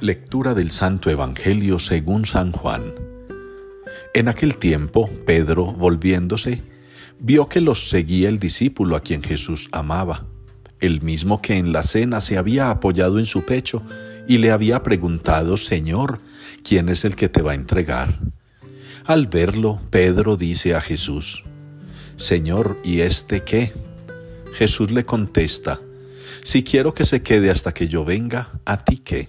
Lectura del Santo Evangelio según San Juan. En aquel tiempo, Pedro, volviéndose, vio que los seguía el discípulo a quien Jesús amaba, el mismo que en la cena se había apoyado en su pecho y le había preguntado, Señor, ¿quién es el que te va a entregar? Al verlo, Pedro dice a Jesús, Señor, ¿y este qué? Jesús le contesta, Si quiero que se quede hasta que yo venga, ¿a ti qué?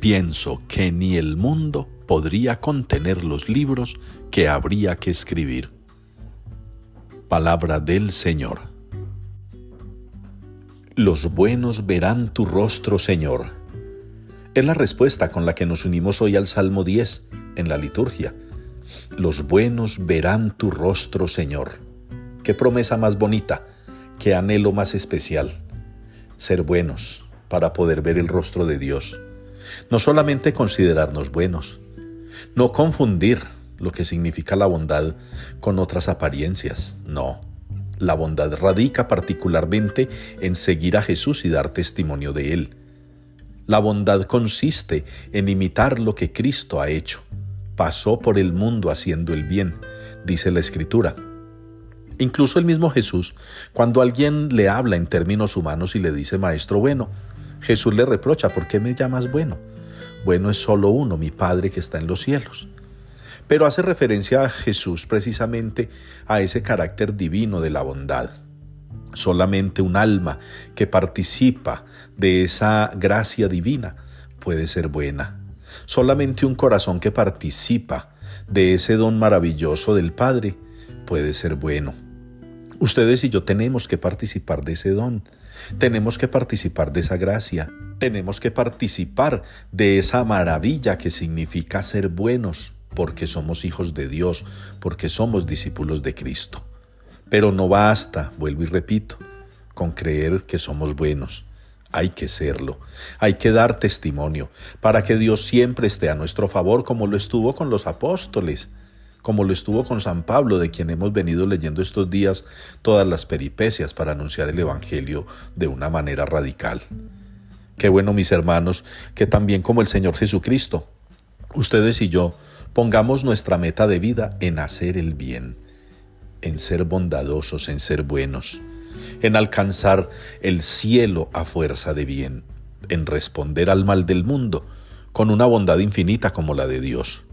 pienso que ni el mundo podría contener los libros que habría que escribir. Palabra del Señor. Los buenos verán tu rostro, Señor. Es la respuesta con la que nos unimos hoy al Salmo 10 en la liturgia. Los buenos verán tu rostro, Señor. Qué promesa más bonita, qué anhelo más especial. Ser buenos para poder ver el rostro de Dios no solamente considerarnos buenos, no confundir lo que significa la bondad con otras apariencias, no. La bondad radica particularmente en seguir a Jesús y dar testimonio de Él. La bondad consiste en imitar lo que Cristo ha hecho. Pasó por el mundo haciendo el bien, dice la Escritura. Incluso el mismo Jesús, cuando alguien le habla en términos humanos y le dice Maestro bueno, Jesús le reprocha, ¿por qué me llamas bueno? Bueno es solo uno, mi Padre que está en los cielos. Pero hace referencia a Jesús precisamente a ese carácter divino de la bondad. Solamente un alma que participa de esa gracia divina puede ser buena. Solamente un corazón que participa de ese don maravilloso del Padre puede ser bueno. Ustedes y yo tenemos que participar de ese don, tenemos que participar de esa gracia, tenemos que participar de esa maravilla que significa ser buenos, porque somos hijos de Dios, porque somos discípulos de Cristo. Pero no basta, vuelvo y repito, con creer que somos buenos. Hay que serlo, hay que dar testimonio para que Dios siempre esté a nuestro favor como lo estuvo con los apóstoles como lo estuvo con San Pablo, de quien hemos venido leyendo estos días todas las peripecias para anunciar el Evangelio de una manera radical. Qué bueno, mis hermanos, que también como el Señor Jesucristo, ustedes y yo pongamos nuestra meta de vida en hacer el bien, en ser bondadosos, en ser buenos, en alcanzar el cielo a fuerza de bien, en responder al mal del mundo con una bondad infinita como la de Dios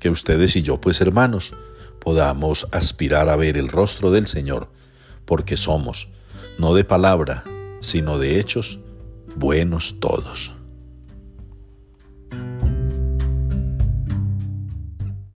que ustedes y yo, pues hermanos, podamos aspirar a ver el rostro del Señor, porque somos, no de palabra, sino de hechos, buenos todos.